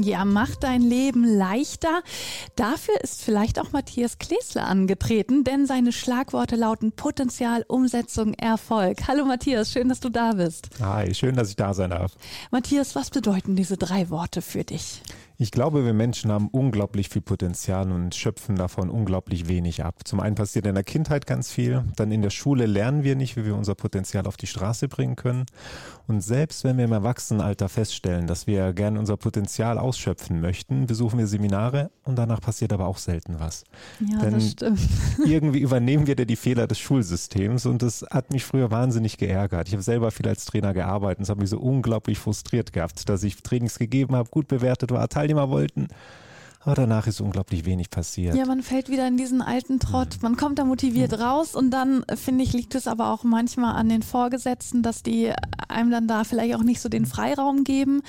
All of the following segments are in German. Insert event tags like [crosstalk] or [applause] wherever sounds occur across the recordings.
Ja, macht dein Leben leichter. Dafür ist vielleicht auch Matthias Klesler angetreten, denn seine Schlagworte lauten Potenzial, Umsetzung, Erfolg. Hallo Matthias, schön, dass du da bist. Hi, schön, dass ich da sein darf. Matthias, was bedeuten diese drei Worte für dich? Ich glaube, wir Menschen haben unglaublich viel Potenzial und schöpfen davon unglaublich wenig ab. Zum einen passiert in der Kindheit ganz viel, dann in der Schule lernen wir nicht, wie wir unser Potenzial auf die Straße bringen können. Und selbst wenn wir im Erwachsenenalter feststellen, dass wir gerne unser Potenzial ausschöpfen möchten, besuchen wir Seminare und danach passiert aber auch selten was. Ja, Denn das stimmt. [laughs] irgendwie übernehmen wir da die Fehler des Schulsystems und das hat mich früher wahnsinnig geärgert. Ich habe selber viel als Trainer gearbeitet und es hat mich so unglaublich frustriert gehabt, dass ich Trainings gegeben habe, gut bewertet war, Teil Teilnehmer wollten. Aber danach ist unglaublich wenig passiert. Ja, man fällt wieder in diesen alten Trott. Mhm. Man kommt da motiviert mhm. raus und dann, finde ich, liegt es aber auch manchmal an den Vorgesetzten, dass die einem dann da vielleicht auch nicht so den Freiraum geben.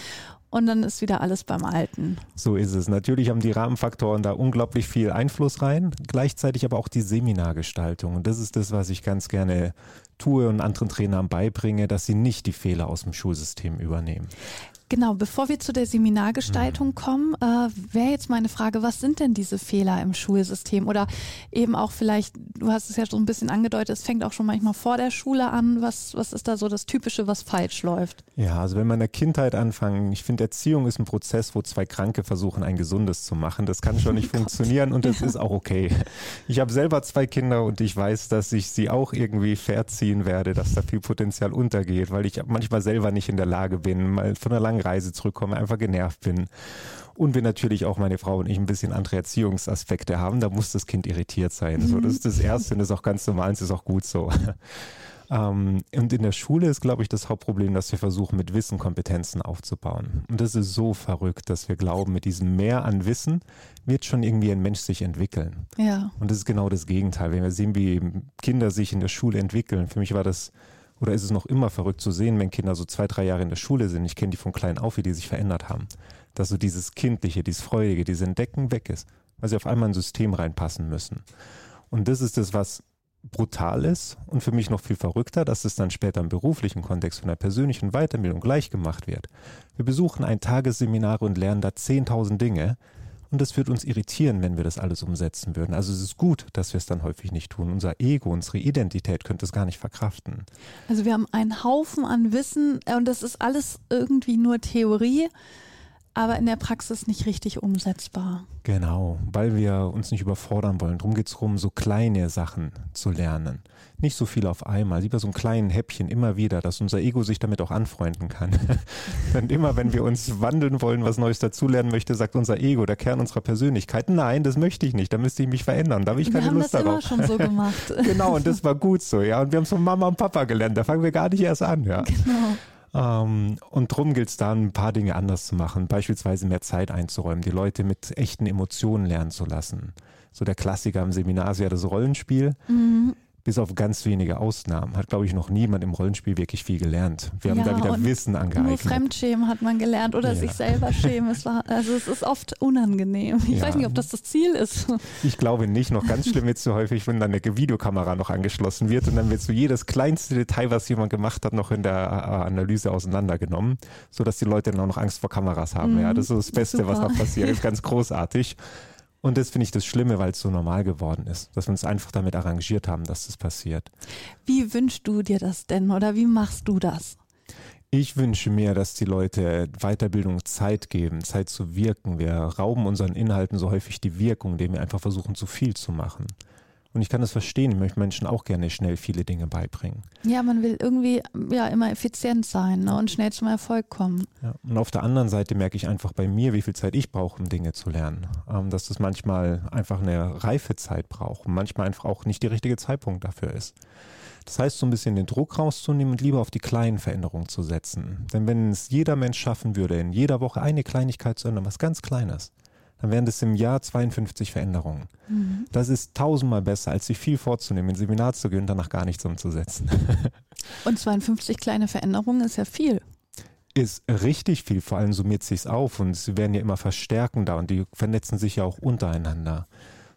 Und dann ist wieder alles beim Alten. So ist es. Natürlich haben die Rahmenfaktoren da unglaublich viel Einfluss rein, gleichzeitig aber auch die Seminargestaltung. Und das ist das, was ich ganz gerne tue und anderen Trainern beibringe, dass sie nicht die Fehler aus dem Schulsystem übernehmen. Genau, bevor wir zu der Seminargestaltung mhm. kommen, äh, wäre jetzt meine Frage, was sind denn diese Fehler im Schulsystem? Oder eben auch vielleicht, du hast es ja schon ein bisschen angedeutet, es fängt auch schon manchmal vor der Schule an. Was, was ist da so das Typische, was falsch läuft? Ja, also wenn man in der Kindheit anfangen, ich finde, Erziehung ist ein Prozess, wo zwei Kranke versuchen, ein gesundes zu machen. Das kann schon [laughs] nicht oh funktionieren und das ja. ist auch okay. Ich habe selber zwei Kinder und ich weiß, dass ich sie auch irgendwie verziehen werde, dass da viel Potenzial untergeht, weil ich manchmal selber nicht in der Lage bin, mal von einer langen langen Reise zurückkomme, einfach genervt bin. Und wir natürlich auch meine Frau und ich ein bisschen andere Erziehungsaspekte haben, da muss das Kind irritiert sein. So, das ist das Erste und das ist auch ganz normal und das ist auch gut so. [laughs] Ähm, und in der Schule ist, glaube ich, das Hauptproblem, dass wir versuchen, mit Wissen Kompetenzen aufzubauen. Und das ist so verrückt, dass wir glauben, mit diesem Mehr an Wissen wird schon irgendwie ein Mensch sich entwickeln. Ja. Und das ist genau das Gegenteil. Wenn wir sehen, wie Kinder sich in der Schule entwickeln, für mich war das oder ist es noch immer verrückt zu sehen, wenn Kinder so zwei, drei Jahre in der Schule sind? Ich kenne die von klein auf, wie die sich verändert haben. Dass so dieses Kindliche, dieses Freudige, dieses Entdecken weg ist, weil sie auf einmal in ein System reinpassen müssen. Und das ist das, was brutal ist und für mich noch viel verrückter, dass es dann später im beruflichen Kontext von der persönlichen Weiterbildung gleich gemacht wird. Wir besuchen ein Tagesseminar und lernen da 10.000 Dinge, und das wird uns irritieren, wenn wir das alles umsetzen würden. Also es ist gut, dass wir es dann häufig nicht tun. Unser Ego, unsere Identität könnte es gar nicht verkraften. Also wir haben einen Haufen an Wissen äh, und das ist alles irgendwie nur Theorie aber in der Praxis nicht richtig umsetzbar. Genau, weil wir uns nicht überfordern wollen. Darum geht es darum, so kleine Sachen zu lernen. Nicht so viel auf einmal, lieber so ein kleinen Häppchen immer wieder, dass unser Ego sich damit auch anfreunden kann. [laughs] Denn immer, wenn wir uns wandeln wollen, was Neues dazulernen möchte, sagt unser Ego, der Kern unserer Persönlichkeit, nein, das möchte ich nicht, da müsste ich mich verändern, da habe ich keine wir Lust haben das darauf. Immer schon so gemacht. [laughs] genau, und das war gut so, ja. Und wir haben es von Mama und Papa gelernt, da fangen wir gar nicht erst an, ja. Genau. Ähm, und drum gilt es dann, ein paar Dinge anders zu machen, beispielsweise mehr Zeit einzuräumen, die Leute mit echten Emotionen lernen zu lassen. So der Klassiker im Seminar ist ja das Rollenspiel. Mhm bis auf ganz wenige Ausnahmen, hat, glaube ich, noch niemand im Rollenspiel wirklich viel gelernt. Wir haben ja, da wieder Wissen angeeignet. Nur Fremdschämen hat man gelernt oder ja. sich selber schämen. Es war, also es ist oft unangenehm. Ich ja. weiß nicht, ob das das Ziel ist. Ich glaube nicht. Noch ganz schlimm wird es so häufig, wenn dann eine Videokamera noch angeschlossen wird und dann wird so jedes kleinste Detail, was jemand gemacht hat, noch in der äh, Analyse auseinandergenommen, sodass die Leute dann auch noch Angst vor Kameras haben. Mhm. Ja, das ist das Beste, Super. was noch passiert. Ist ganz großartig. Und das finde ich das Schlimme, weil es so normal geworden ist, dass wir uns einfach damit arrangiert haben, dass das passiert. Wie wünschst du dir das denn oder wie machst du das? Ich wünsche mir, dass die Leute Weiterbildung Zeit geben, Zeit zu wirken. Wir rauben unseren Inhalten so häufig die Wirkung, indem wir einfach versuchen, zu viel zu machen. Und ich kann das verstehen, ich möchte Menschen auch gerne schnell viele Dinge beibringen. Ja, man will irgendwie ja immer effizient sein ne, und schnell zum Erfolg kommen. Ja, und auf der anderen Seite merke ich einfach bei mir, wie viel Zeit ich brauche, um Dinge zu lernen. Ähm, dass das manchmal einfach eine reife Zeit braucht und manchmal einfach auch nicht der richtige Zeitpunkt dafür ist. Das heißt, so ein bisschen den Druck rauszunehmen und lieber auf die kleinen Veränderungen zu setzen. Denn wenn es jeder Mensch schaffen würde, in jeder Woche eine Kleinigkeit zu ändern, was ganz Kleines, dann wären das im Jahr 52 Veränderungen. Mhm. Das ist tausendmal besser, als sich viel vorzunehmen, in Seminar zu gehen und danach gar nichts umzusetzen. [laughs] Und 52 kleine Veränderungen ist ja viel ist richtig viel, vor allem summiert sich auf und sie werden ja immer verstärkender und die vernetzen sich ja auch untereinander.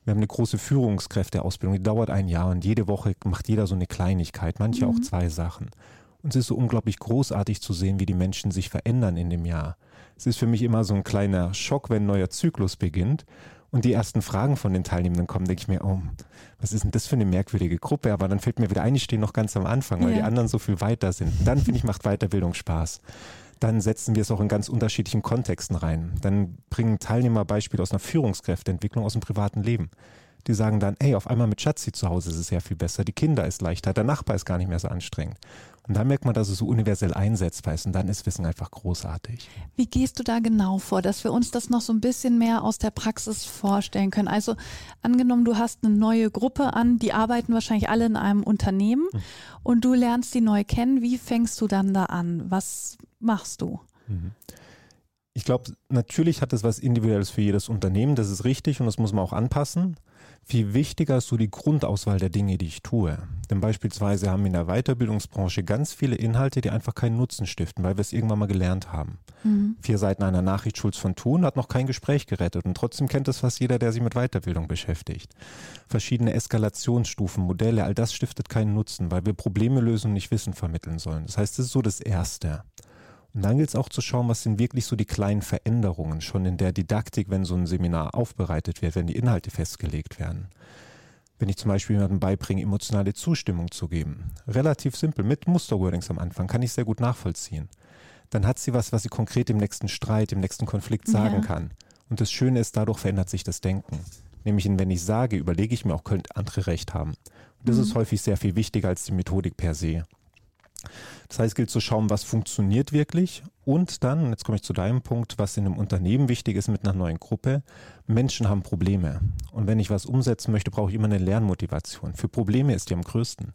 Wir haben eine große Führungskräfteausbildung, die dauert ein Jahr und jede Woche macht jeder so eine Kleinigkeit, manche mhm. auch zwei Sachen. Und es ist so unglaublich großartig zu sehen, wie die Menschen sich verändern in dem Jahr. Es ist für mich immer so ein kleiner Schock, wenn ein neuer Zyklus beginnt und die ersten Fragen von den Teilnehmenden kommen, denke ich mir, oh, was ist denn das für eine merkwürdige Gruppe? Aber dann fällt mir wieder ein, ich stehe noch ganz am Anfang, weil ja. die anderen so viel weiter sind. Dann finde ich, macht Weiterbildung Spaß dann setzen wir es auch in ganz unterschiedlichen Kontexten rein. Dann bringen Teilnehmer Beispiele aus einer Führungskräfteentwicklung aus dem privaten Leben. Die sagen dann, ey, auf einmal mit Schatzi zu Hause ist es sehr viel besser, die Kinder ist leichter, der Nachbar ist gar nicht mehr so anstrengend. Und dann merkt man, dass es so universell einsetzbar ist und dann ist Wissen einfach großartig. Wie gehst du da genau vor, dass wir uns das noch so ein bisschen mehr aus der Praxis vorstellen können? Also angenommen, du hast eine neue Gruppe an, die arbeiten wahrscheinlich alle in einem Unternehmen hm. und du lernst die neu kennen. Wie fängst du dann da an? Was machst du? Mhm. Ich glaube, natürlich hat es was Individuelles für jedes Unternehmen, das ist richtig und das muss man auch anpassen. Viel wichtiger ist so die Grundauswahl der Dinge, die ich tue. Denn beispielsweise haben wir in der Weiterbildungsbranche ganz viele Inhalte, die einfach keinen Nutzen stiften, weil wir es irgendwann mal gelernt haben. Mhm. Vier Seiten einer Nachricht Schulz von Thun hat noch kein Gespräch gerettet und trotzdem kennt es fast jeder, der sich mit Weiterbildung beschäftigt. Verschiedene Eskalationsstufen, Modelle, all das stiftet keinen Nutzen, weil wir Probleme lösen und nicht Wissen vermitteln sollen. Das heißt, das ist so das Erste. Und dann gilt es auch zu schauen, was sind wirklich so die kleinen Veränderungen schon in der Didaktik, wenn so ein Seminar aufbereitet wird, wenn die Inhalte festgelegt werden. Wenn ich zum Beispiel jemandem beibringe, emotionale Zustimmung zu geben, relativ simpel, mit Musterwordings am Anfang, kann ich sehr gut nachvollziehen. Dann hat sie was, was sie konkret im nächsten Streit, im nächsten Konflikt sagen ja. kann. Und das Schöne ist, dadurch verändert sich das Denken. Nämlich, wenn ich sage, überlege ich mir auch, könnte andere recht haben. Und das mhm. ist häufig sehr viel wichtiger als die Methodik per se. Das heißt, es gilt zu schauen, was funktioniert wirklich und dann, jetzt komme ich zu deinem Punkt, was in einem Unternehmen wichtig ist mit einer neuen Gruppe. Menschen haben Probleme. Und wenn ich was umsetzen möchte, brauche ich immer eine Lernmotivation. Für Probleme ist die am größten.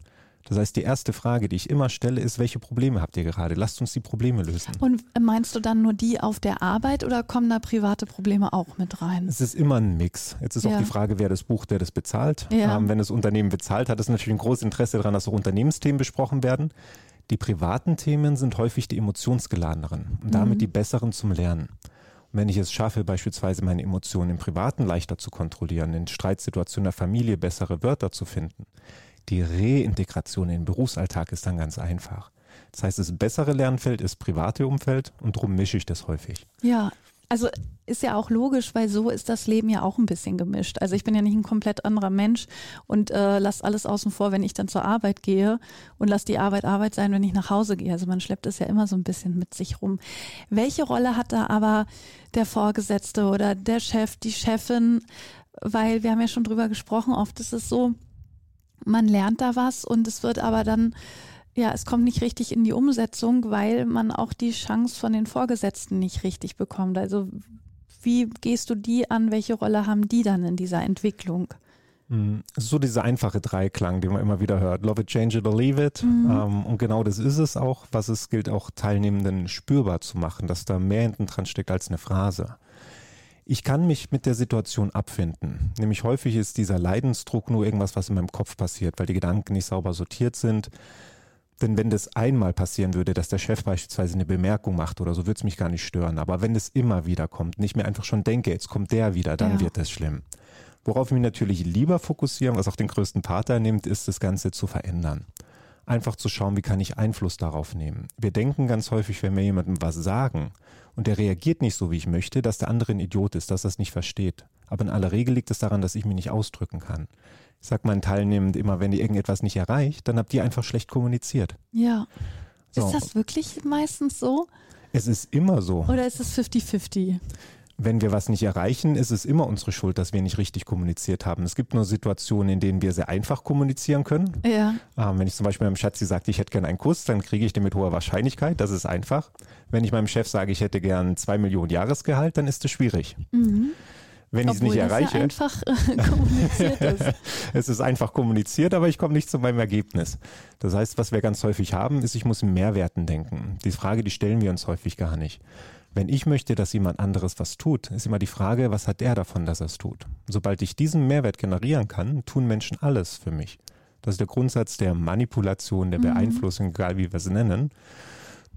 Das heißt, die erste Frage, die ich immer stelle, ist, welche Probleme habt ihr gerade? Lasst uns die Probleme lösen. Und meinst du dann nur die auf der Arbeit oder kommen da private Probleme auch mit rein? Es ist immer ein Mix. Jetzt ist ja. auch die Frage, wer das bucht, wer das bezahlt. Ja. Ähm, wenn das Unternehmen bezahlt, hat es natürlich ein großes Interesse daran, dass auch Unternehmensthemen besprochen werden. Die privaten Themen sind häufig die emotionsgeladeneren und damit mhm. die besseren zum Lernen. Und wenn ich es schaffe, beispielsweise meine Emotionen im Privaten leichter zu kontrollieren, in Streitsituationen der Familie bessere Wörter zu finden, die Reintegration in den Berufsalltag ist dann ganz einfach. Das heißt, das bessere Lernfeld ist private Umfeld und darum mische ich das häufig. Ja, also ist ja auch logisch, weil so ist das Leben ja auch ein bisschen gemischt. Also ich bin ja nicht ein komplett anderer Mensch und äh, lasse alles außen vor, wenn ich dann zur Arbeit gehe und lasse die Arbeit Arbeit sein, wenn ich nach Hause gehe. Also man schleppt es ja immer so ein bisschen mit sich rum. Welche Rolle hat da aber der Vorgesetzte oder der Chef, die Chefin? Weil wir haben ja schon drüber gesprochen, oft ist es so, man lernt da was und es wird aber dann ja, es kommt nicht richtig in die Umsetzung, weil man auch die Chance von den Vorgesetzten nicht richtig bekommt. Also wie gehst du die an? Welche Rolle haben die dann in dieser Entwicklung? Hm, so dieser einfache Dreiklang, den man immer wieder hört. Love it, change it or leave it. Mhm. Ähm, und genau das ist es auch, was es gilt, auch Teilnehmenden spürbar zu machen, dass da mehr hinten dran steckt als eine Phrase. Ich kann mich mit der Situation abfinden. Nämlich häufig ist dieser Leidensdruck nur irgendwas, was in meinem Kopf passiert, weil die Gedanken nicht sauber sortiert sind denn wenn das einmal passieren würde, dass der Chef beispielsweise eine Bemerkung macht oder so, würde es mich gar nicht stören. Aber wenn es immer wieder kommt, nicht mehr einfach schon denke, jetzt kommt der wieder, dann ja. wird das schlimm. Worauf ich mich natürlich lieber fokussieren, was auch den größten Part einnimmt, ist das Ganze zu verändern. Einfach zu schauen, wie kann ich Einfluss darauf nehmen. Wir denken ganz häufig, wenn wir jemandem was sagen und der reagiert nicht so, wie ich möchte, dass der andere ein Idiot ist, dass er es nicht versteht. Aber in aller Regel liegt es daran, dass ich mich nicht ausdrücken kann. Ich sage meinen Teilnehmenden immer, wenn ihr irgendetwas nicht erreicht, dann habt ihr einfach schlecht kommuniziert. Ja. So. Ist das wirklich meistens so? Es ist immer so. Oder ist es 50-50? Wenn wir was nicht erreichen, ist es immer unsere Schuld, dass wir nicht richtig kommuniziert haben. Es gibt nur Situationen, in denen wir sehr einfach kommunizieren können. Ja. Ähm, wenn ich zum Beispiel meinem Schatzi sage, ich hätte gern einen Kuss, dann kriege ich den mit hoher Wahrscheinlichkeit. Das ist einfach. Wenn ich meinem Chef sage, ich hätte gern zwei Millionen Jahresgehalt, dann ist es schwierig. Mhm. Wenn ich es nicht erreiche. Ja einfach äh, kommuniziert ist. [laughs] es ist einfach kommuniziert, aber ich komme nicht zu meinem Ergebnis. Das heißt, was wir ganz häufig haben, ist, ich muss in Mehrwerten denken. Die Frage, die stellen wir uns häufig gar nicht. Wenn ich möchte, dass jemand anderes was tut, ist immer die Frage, was hat der davon, dass er es tut? Sobald ich diesen Mehrwert generieren kann, tun Menschen alles für mich. Das ist der Grundsatz der Manipulation, der mhm. Beeinflussung, egal wie wir es nennen.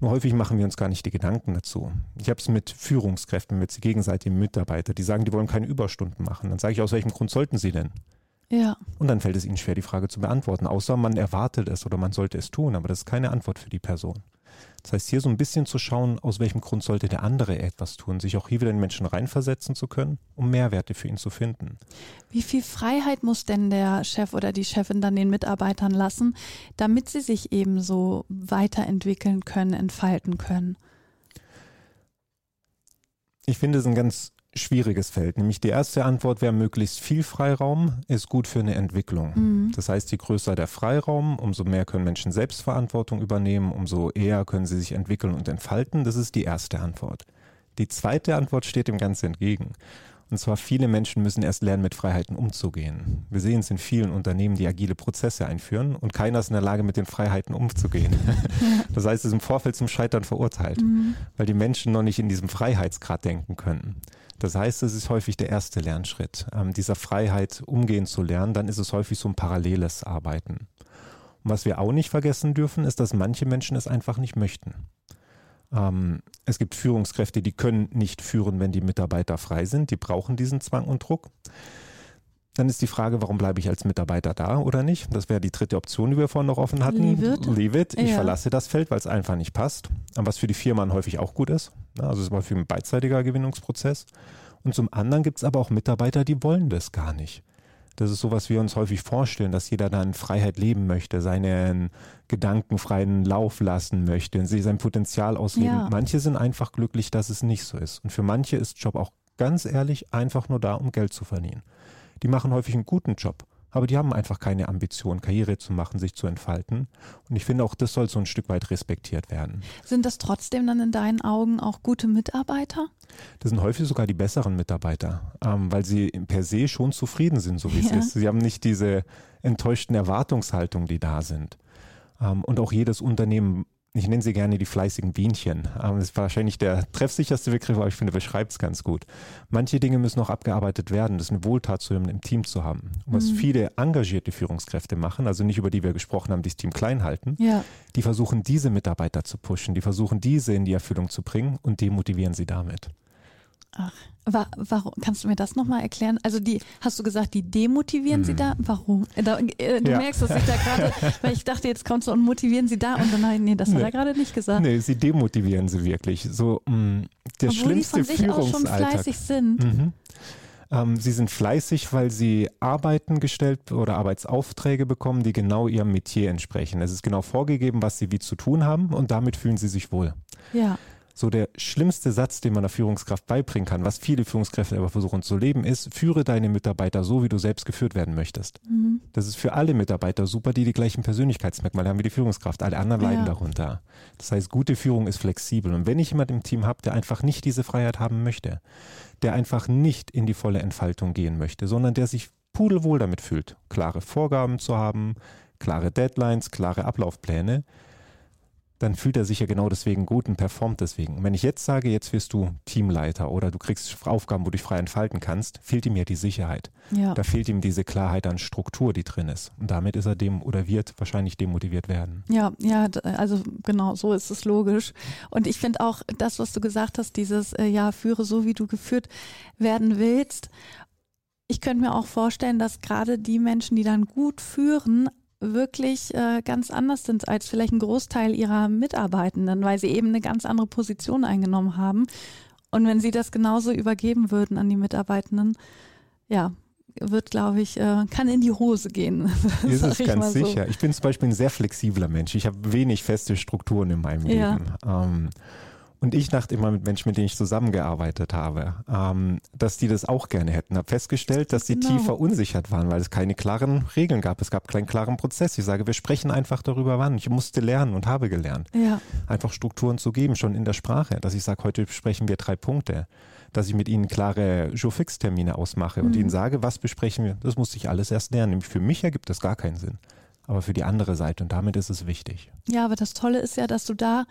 Nur häufig machen wir uns gar nicht die Gedanken dazu. Ich habe es mit Führungskräften, mit gegenseitigen Mitarbeitern, die sagen, die wollen keine Überstunden machen. Dann sage ich, aus welchem Grund sollten sie denn? Ja. Und dann fällt es ihnen schwer, die Frage zu beantworten, außer man erwartet es oder man sollte es tun, aber das ist keine Antwort für die Person. Das heißt, hier so ein bisschen zu schauen, aus welchem Grund sollte der andere etwas tun, sich auch hier wieder in den Menschen reinversetzen zu können, um Mehrwerte für ihn zu finden. Wie viel Freiheit muss denn der Chef oder die Chefin dann den Mitarbeitern lassen, damit sie sich eben so weiterentwickeln können, entfalten können? Ich finde es ein ganz schwieriges Feld. Nämlich die erste Antwort wäre möglichst viel Freiraum ist gut für eine Entwicklung. Mhm. Das heißt, je größer der Freiraum, umso mehr können Menschen Selbstverantwortung übernehmen, umso eher können sie sich entwickeln und entfalten. Das ist die erste Antwort. Die zweite Antwort steht dem ganz entgegen. Und zwar viele Menschen müssen erst lernen, mit Freiheiten umzugehen. Wir sehen es in vielen Unternehmen, die agile Prozesse einführen und keiner ist in der Lage, mit den Freiheiten umzugehen. [laughs] Das heißt, es ist im Vorfeld zum Scheitern verurteilt, mhm. weil die Menschen noch nicht in diesem Freiheitsgrad denken können. Das heißt, es ist häufig der erste Lernschritt, ähm, dieser Freiheit umgehen zu lernen. Dann ist es häufig so ein paralleles Arbeiten. Und was wir auch nicht vergessen dürfen, ist, dass manche Menschen es einfach nicht möchten. Ähm, es gibt Führungskräfte, die können nicht führen, wenn die Mitarbeiter frei sind. Die brauchen diesen Zwang und Druck. Dann ist die Frage, warum bleibe ich als Mitarbeiter da oder nicht? Das wäre die dritte Option, die wir vorhin noch offen hatten. Leave it. Leave it. Ich ja. verlasse das Feld, weil es einfach nicht passt. Was für die Firma häufig auch gut ist. Also es ist für ein beidseitiger Gewinnungsprozess. Und zum anderen gibt es aber auch Mitarbeiter, die wollen das gar nicht. Das ist so, was wir uns häufig vorstellen, dass jeder dann Freiheit leben möchte, seinen gedankenfreien Lauf lassen möchte, sein Potenzial ausleben. Ja. Manche sind einfach glücklich, dass es nicht so ist. Und für manche ist Job auch ganz ehrlich einfach nur da, um Geld zu verdienen. Die machen häufig einen guten Job aber die haben einfach keine Ambition, Karriere zu machen, sich zu entfalten. Und ich finde auch, das soll so ein Stück weit respektiert werden. Sind das trotzdem dann in deinen Augen auch gute Mitarbeiter? Das sind häufig sogar die besseren Mitarbeiter, ähm, weil sie per se schon zufrieden sind, so wie ja. es ist. Sie haben nicht diese enttäuschten Erwartungshaltungen, die da sind. Ähm, und auch jedes Unternehmen ich nenne sie gerne die fleißigen Bienchen. Das ist wahrscheinlich der treffsicherste Begriff, aber ich finde, beschreibt es ganz gut. Manche Dinge müssen noch abgearbeitet werden. Das ist eine Wohltat zu im Team zu haben. Und was mhm. viele engagierte Führungskräfte machen, also nicht über die wir gesprochen haben, die das Team klein halten, ja. die versuchen, diese Mitarbeiter zu pushen, die versuchen, diese in die Erfüllung zu bringen und demotivieren sie damit. Ach, wa warum? Kannst du mir das nochmal erklären? Also die, hast du gesagt, die demotivieren hm. sie da? Warum? Äh, da, äh, du ja. merkst, dass ich da gerade, [laughs] weil ich dachte, jetzt kommst du und motivieren sie da und dann, nee, das nee. hat er gerade nicht gesagt. Nee, sie demotivieren sie wirklich. So, mh, mm, der Obwohl schlimmste die von sich auch schon fleißig sind. Mhm. Ähm, sie sind fleißig, weil sie Arbeiten gestellt oder Arbeitsaufträge bekommen, die genau ihrem Metier entsprechen. Es ist genau vorgegeben, was sie wie zu tun haben und damit fühlen sie sich wohl. Ja so der schlimmste Satz, den man einer Führungskraft beibringen kann, was viele Führungskräfte aber versuchen zu leben, ist, führe deine Mitarbeiter so, wie du selbst geführt werden möchtest. Mhm. Das ist für alle Mitarbeiter super, die die gleichen Persönlichkeitsmerkmale haben wie die Führungskraft. Alle anderen leiden ja. darunter. Das heißt, gute Führung ist flexibel. Und wenn ich jemanden im Team habe, der einfach nicht diese Freiheit haben möchte, der einfach nicht in die volle Entfaltung gehen möchte, sondern der sich pudelwohl damit fühlt, klare Vorgaben zu haben, klare Deadlines, klare Ablaufpläne, dann fühlt er sich ja genau deswegen gut und performt deswegen. Und wenn ich jetzt sage, jetzt wirst du Teamleiter oder du kriegst Aufgaben, wo du dich frei entfalten kannst, fehlt ihm ja die Sicherheit. Ja. Da fehlt ihm diese Klarheit an Struktur, die drin ist. Und damit ist er dem oder wird wahrscheinlich demotiviert werden. Ja, ja, also genau, so ist es logisch. Und ich finde auch das, was du gesagt hast, dieses, äh, ja, führe so, wie du geführt werden willst. Ich könnte mir auch vorstellen, dass gerade die Menschen, die dann gut führen, wirklich äh, ganz anders sind als vielleicht ein Großteil ihrer Mitarbeitenden, weil sie eben eine ganz andere Position eingenommen haben. Und wenn sie das genauso übergeben würden an die Mitarbeitenden, ja, wird, glaube ich, äh, kann in die Hose gehen. [laughs] Ist es ganz sicher. So. Ich bin zum Beispiel ein sehr flexibler Mensch. Ich habe wenig feste Strukturen in meinem ja. Leben. Ähm, und ich dachte immer mit Menschen, mit denen ich zusammengearbeitet habe, ähm, dass die das auch gerne hätten. Habe festgestellt, dass sie genau. tief verunsichert waren, weil es keine klaren Regeln gab. Es gab keinen klaren Prozess. Ich sage, wir sprechen einfach darüber, wann. Ich musste lernen und habe gelernt. Ja. Einfach Strukturen zu geben, schon in der Sprache. Dass ich sage, heute sprechen wir drei Punkte. dass ich mit ihnen klare Jour-Fix-Termine ausmache und ihnen sage, was besprechen wir. Das muss ich alles erst lernen. Nämlich für mich ergibt das gar keinen Sinn aber für die andere Seite und damit ist es wichtig. Ja, aber das Tolle ist ja, dass du da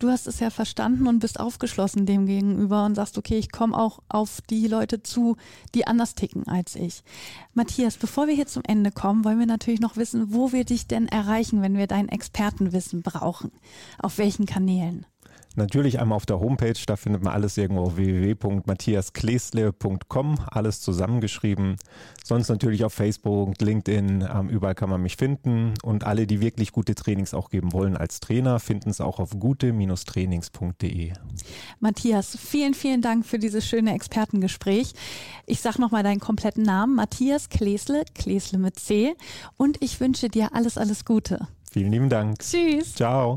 du hast es ja verstanden und bist aufgeschlossen dem gegenüber und sagst, okay, ich komme auch auf die Leute zu, die anders ticken als ich. Matthias, bevor wir hier zum Ende kommen, wollen wir natürlich noch wissen, wo wir dich denn erreichen, wenn wir dein Expertenwissen brauchen. Auf welchen Kanälen? Natürlich einmal auf der Homepage, da findet man alles irgendwo auf www.matthiasklesle.com, alles zusammengeschrieben. Sonst natürlich auf Facebook, LinkedIn, ähm, überall kann man mich finden. Und alle, die wirklich gute Trainings auch geben wollen als Trainer, finden es auch auf gute-trainings.de. Matthias, vielen, vielen Dank für dieses schöne Expertengespräch. Ich sage nochmal deinen kompletten Namen, Matthias Klesle, Klesle mit C. Und ich wünsche dir alles, alles Gute. Vielen lieben Dank. Tschüss. Ciao.